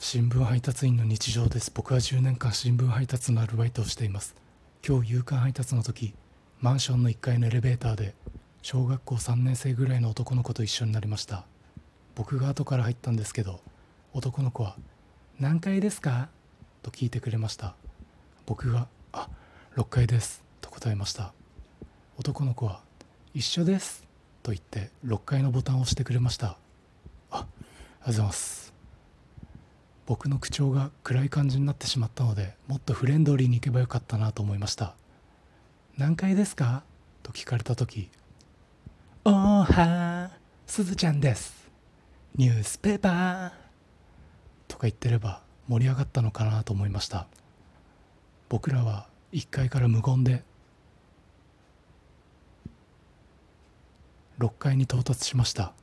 新聞配達員の日常です。僕は10年間新聞配達のアルバイトをしています。今日夕刊配達の時マンションの1階のエレベーターで小学校3年生ぐらいの男の子と一緒になりました。僕が後から入ったんですけど男の子は「何階ですか?」と聞いてくれました。僕が「あ6階です」と答えました。男の子は「一緒です」と言って6階のボタンを押してくれました。あありがとうございます。僕の口調が暗い感じになってしまったのでもっとフレンドリーに行けばよかったなと思いました。何階ですか？と聞かれた時。おーはーすずちゃんです。ニュースペーパー。とか言ってれば盛り上がったのかなと思いました。僕らは1階から無言で6階に到達しました。